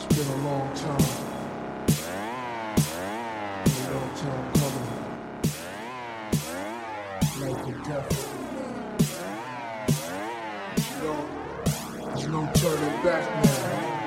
It's been a long time. A long time coming. Life and death. You know, there's no turning back now.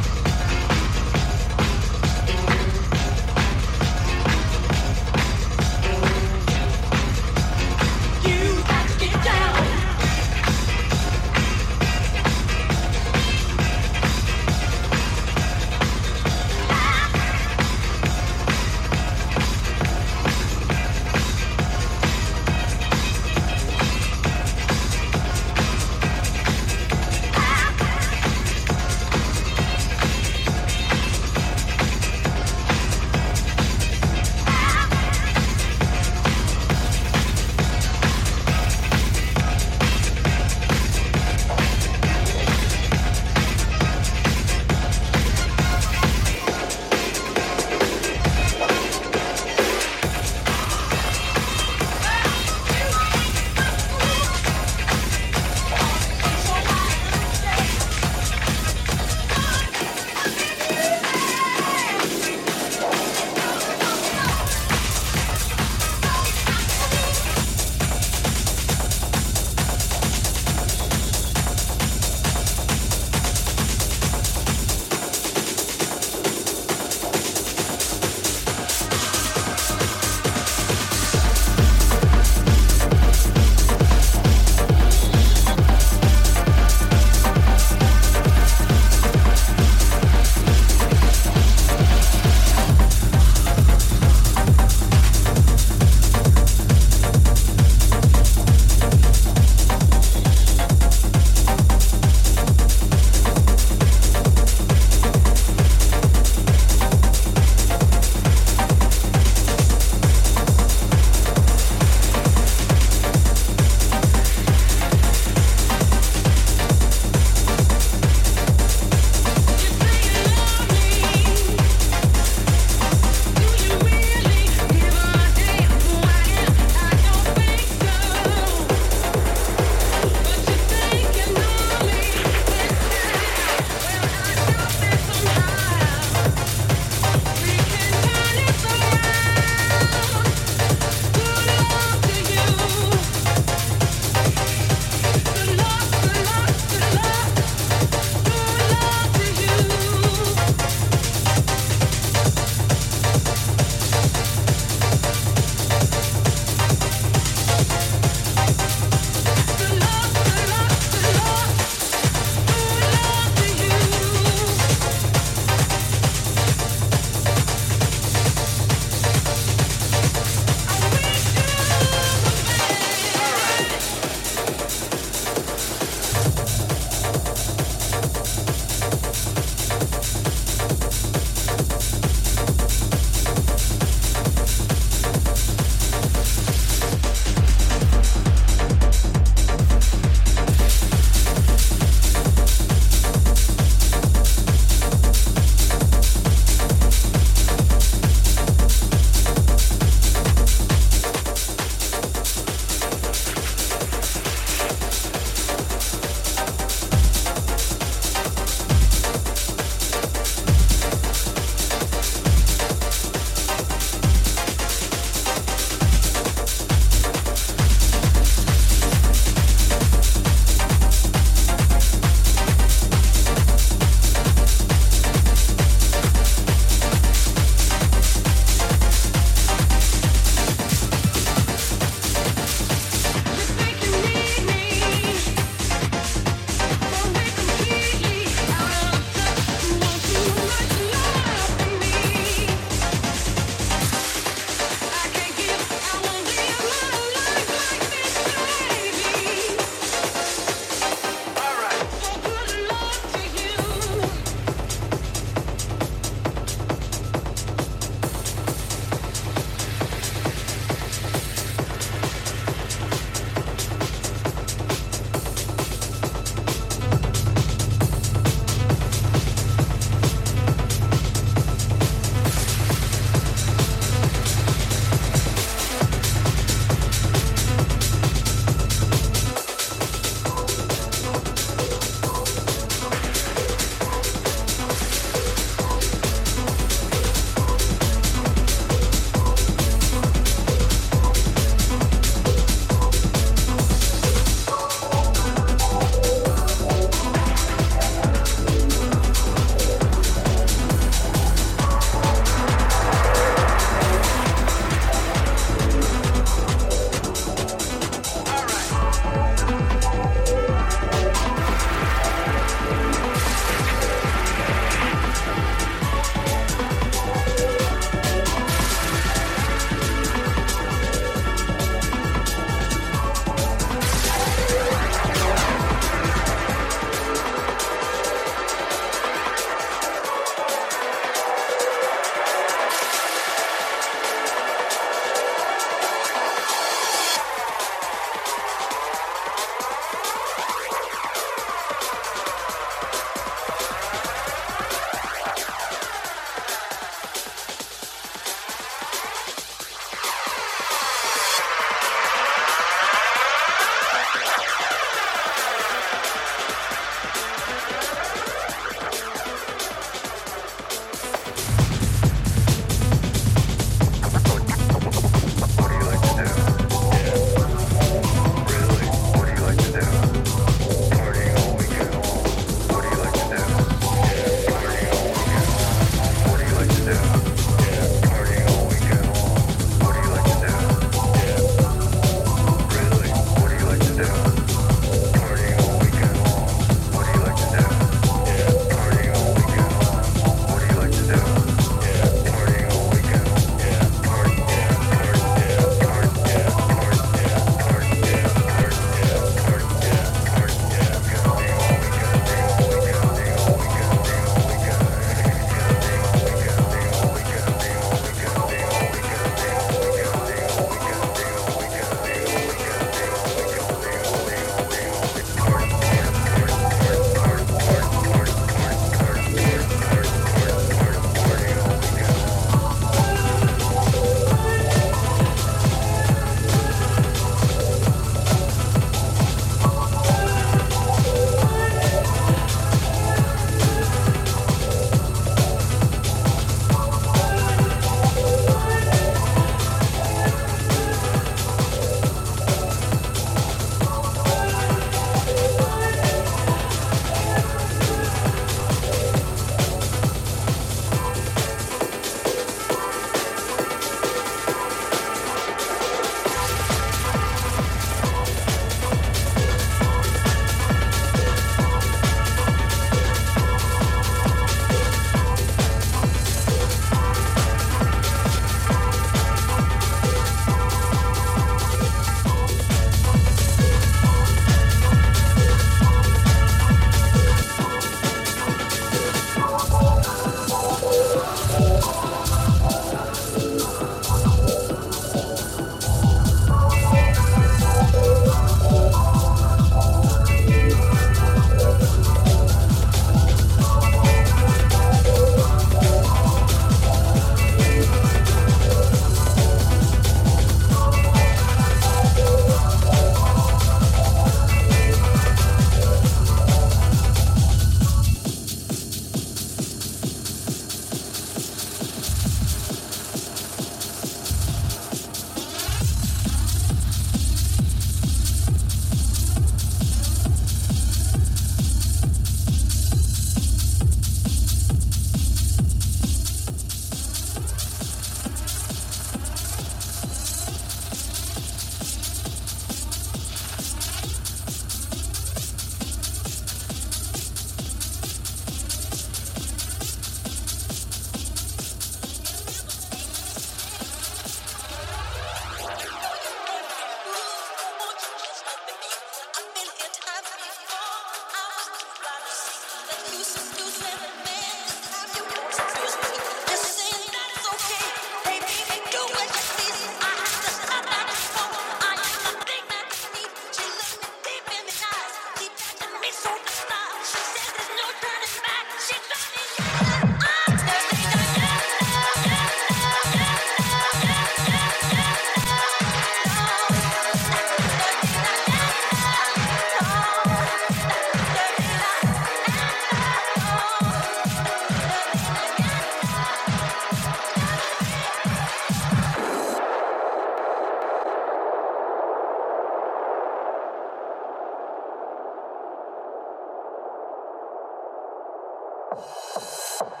you